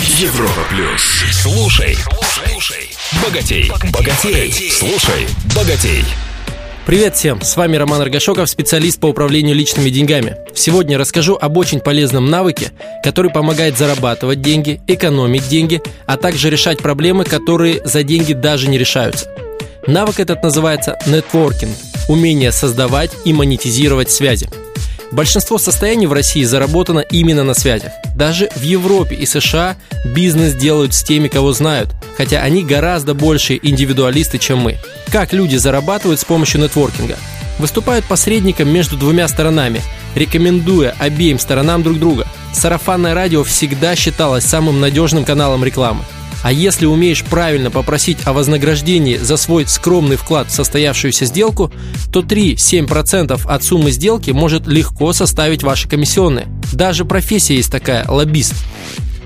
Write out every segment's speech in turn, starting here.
Европа плюс. Слушай, слушай, богатей, богатей, слушай, богатей. Привет всем, с вами Роман Аргашоков, специалист по управлению личными деньгами. Сегодня расскажу об очень полезном навыке, который помогает зарабатывать деньги, экономить деньги, а также решать проблемы, которые за деньги даже не решаются. Навык этот называется нетворкинг – умение создавать и монетизировать связи – Большинство состояний в России заработано именно на связях. Даже в Европе и США бизнес делают с теми, кого знают, хотя они гораздо больше индивидуалисты, чем мы. Как люди зарабатывают с помощью нетворкинга? Выступают посредником между двумя сторонами, рекомендуя обеим сторонам друг друга. Сарафанное радио всегда считалось самым надежным каналом рекламы. А если умеешь правильно попросить о вознаграждении за свой скромный вклад в состоявшуюся сделку, то 3-7% от суммы сделки может легко составить ваши комиссионные. Даже профессия есть такая – лоббист.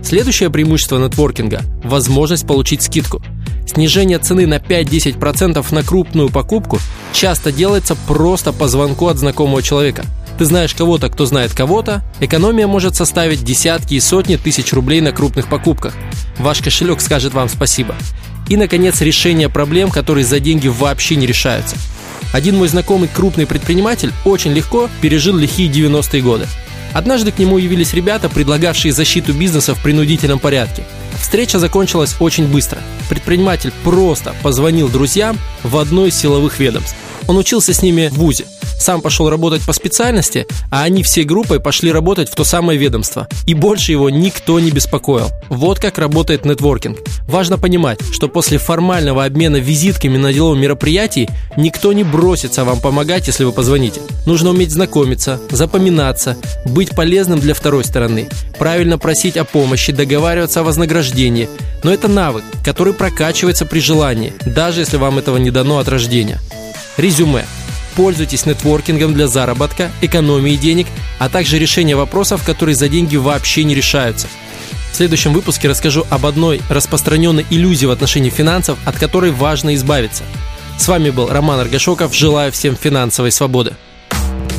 Следующее преимущество нетворкинга – возможность получить скидку. Снижение цены на 5-10% на крупную покупку часто делается просто по звонку от знакомого человека – ты знаешь кого-то, кто знает кого-то, экономия может составить десятки и сотни тысяч рублей на крупных покупках. Ваш кошелек скажет вам спасибо. И, наконец, решение проблем, которые за деньги вообще не решаются. Один мой знакомый крупный предприниматель очень легко пережил лихие 90-е годы. Однажды к нему явились ребята, предлагавшие защиту бизнеса в принудительном порядке. Встреча закончилась очень быстро. Предприниматель просто позвонил друзьям в одно из силовых ведомств. Он учился с ними в ВУЗе – сам пошел работать по специальности, а они всей группой пошли работать в то самое ведомство. И больше его никто не беспокоил. Вот как работает нетворкинг. Важно понимать, что после формального обмена визитками на деловом мероприятии никто не бросится вам помогать, если вы позвоните. Нужно уметь знакомиться, запоминаться, быть полезным для второй стороны, правильно просить о помощи, договариваться о вознаграждении. Но это навык, который прокачивается при желании, даже если вам этого не дано от рождения. Резюме. Пользуйтесь нетворкингом для заработка, экономии денег, а также решения вопросов, которые за деньги вообще не решаются. В следующем выпуске расскажу об одной распространенной иллюзии в отношении финансов, от которой важно избавиться. С вами был Роман Аргашоков. Желаю всем финансовой свободы.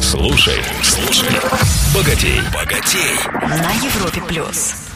Слушай, слушай, богатей, богатей. На Европе плюс.